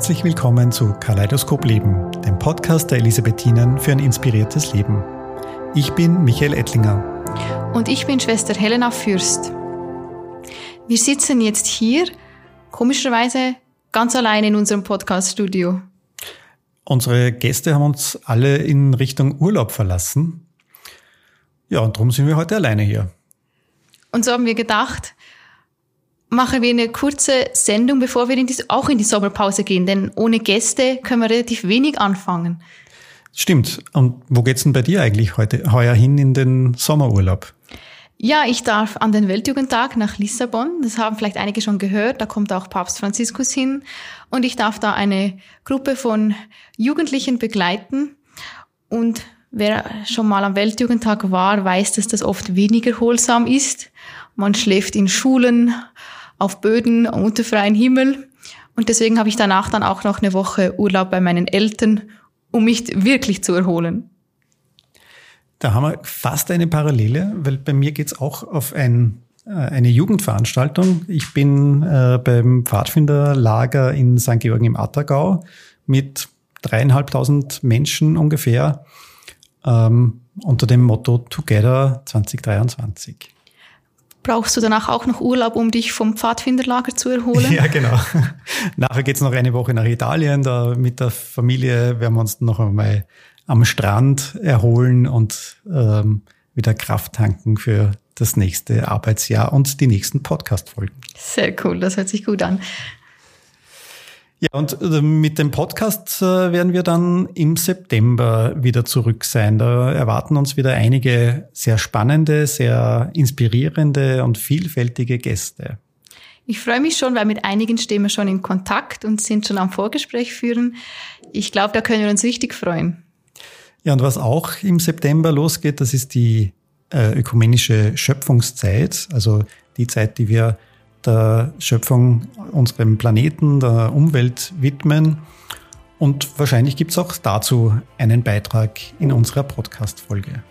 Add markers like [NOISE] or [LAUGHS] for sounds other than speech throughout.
Herzlich willkommen zu Kaleidoskop Leben, dem Podcast der Elisabethinen für ein inspiriertes Leben. Ich bin Michael Ettlinger. Und ich bin Schwester Helena Fürst. Wir sitzen jetzt hier, komischerweise ganz allein in unserem Podcaststudio. Unsere Gäste haben uns alle in Richtung Urlaub verlassen. Ja, und darum sind wir heute alleine hier. Und so haben wir gedacht, machen wir eine kurze Sendung, bevor wir in die, auch in die Sommerpause gehen, denn ohne Gäste können wir relativ wenig anfangen. Stimmt. Und wo geht's denn bei dir eigentlich heute, heuer hin in den Sommerurlaub? Ja, ich darf an den Weltjugendtag nach Lissabon. Das haben vielleicht einige schon gehört. Da kommt auch Papst Franziskus hin. Und ich darf da eine Gruppe von Jugendlichen begleiten. Und wer schon mal am Weltjugendtag war, weiß, dass das oft weniger erholsam ist. Man schläft in Schulen, auf Böden unter freiem Himmel. Und deswegen habe ich danach dann auch noch eine Woche Urlaub bei meinen Eltern, um mich wirklich zu erholen. Da haben wir fast eine Parallele, weil bei mir geht's auch auf ein, äh, eine Jugendveranstaltung. Ich bin äh, beim Pfadfinderlager in St. Georgen im Attergau mit dreieinhalbtausend Menschen ungefähr ähm, unter dem Motto Together 2023. Brauchst du danach auch noch Urlaub, um dich vom Pfadfinderlager zu erholen? [LAUGHS] Ja, genau. [LAUGHS] Nachher geht's noch eine Woche nach Italien. Da mit der Familie werden wir uns noch einmal am Strand erholen und ähm, wieder Kraft tanken für das nächste Arbeitsjahr und die nächsten Podcast-Folgen. Sehr cool, das hört sich gut an. Ja, und äh, mit dem Podcast äh, werden wir dann im September wieder zurück sein. Da erwarten uns wieder einige sehr spannende, sehr inspirierende und vielfältige Gäste. Ich freue mich schon, weil mit einigen stehen wir schon in Kontakt und sind schon am Vorgespräch führen. Ich glaube, da können wir uns richtig freuen. Ja, und was auch im September losgeht, das ist die äh, ökumenische Schöpfungszeit, also die Zeit, die wir der Schöpfung, unserem Planeten, der Umwelt widmen. Und wahrscheinlich gibt es auch dazu einen Beitrag in unserer Podcast-Folge.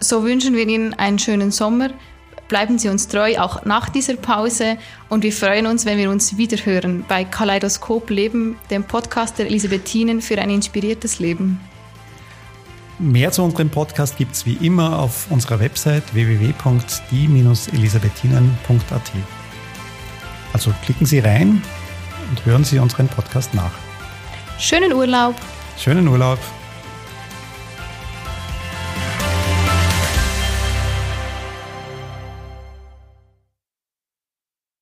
So wünschen wir Ihnen einen schönen Sommer. Bleiben Sie uns treu, auch nach dieser Pause. Und wir freuen uns, wenn wir uns wiederhören bei Kaleidoskop Leben, dem Podcast der Elisabethinen für ein inspiriertes Leben. Mehr zu unserem Podcast gibt es wie immer auf unserer Website www.die-elisabethinen.at. Also klicken Sie rein und hören Sie unseren Podcast nach. Schönen Urlaub. Schönen Urlaub.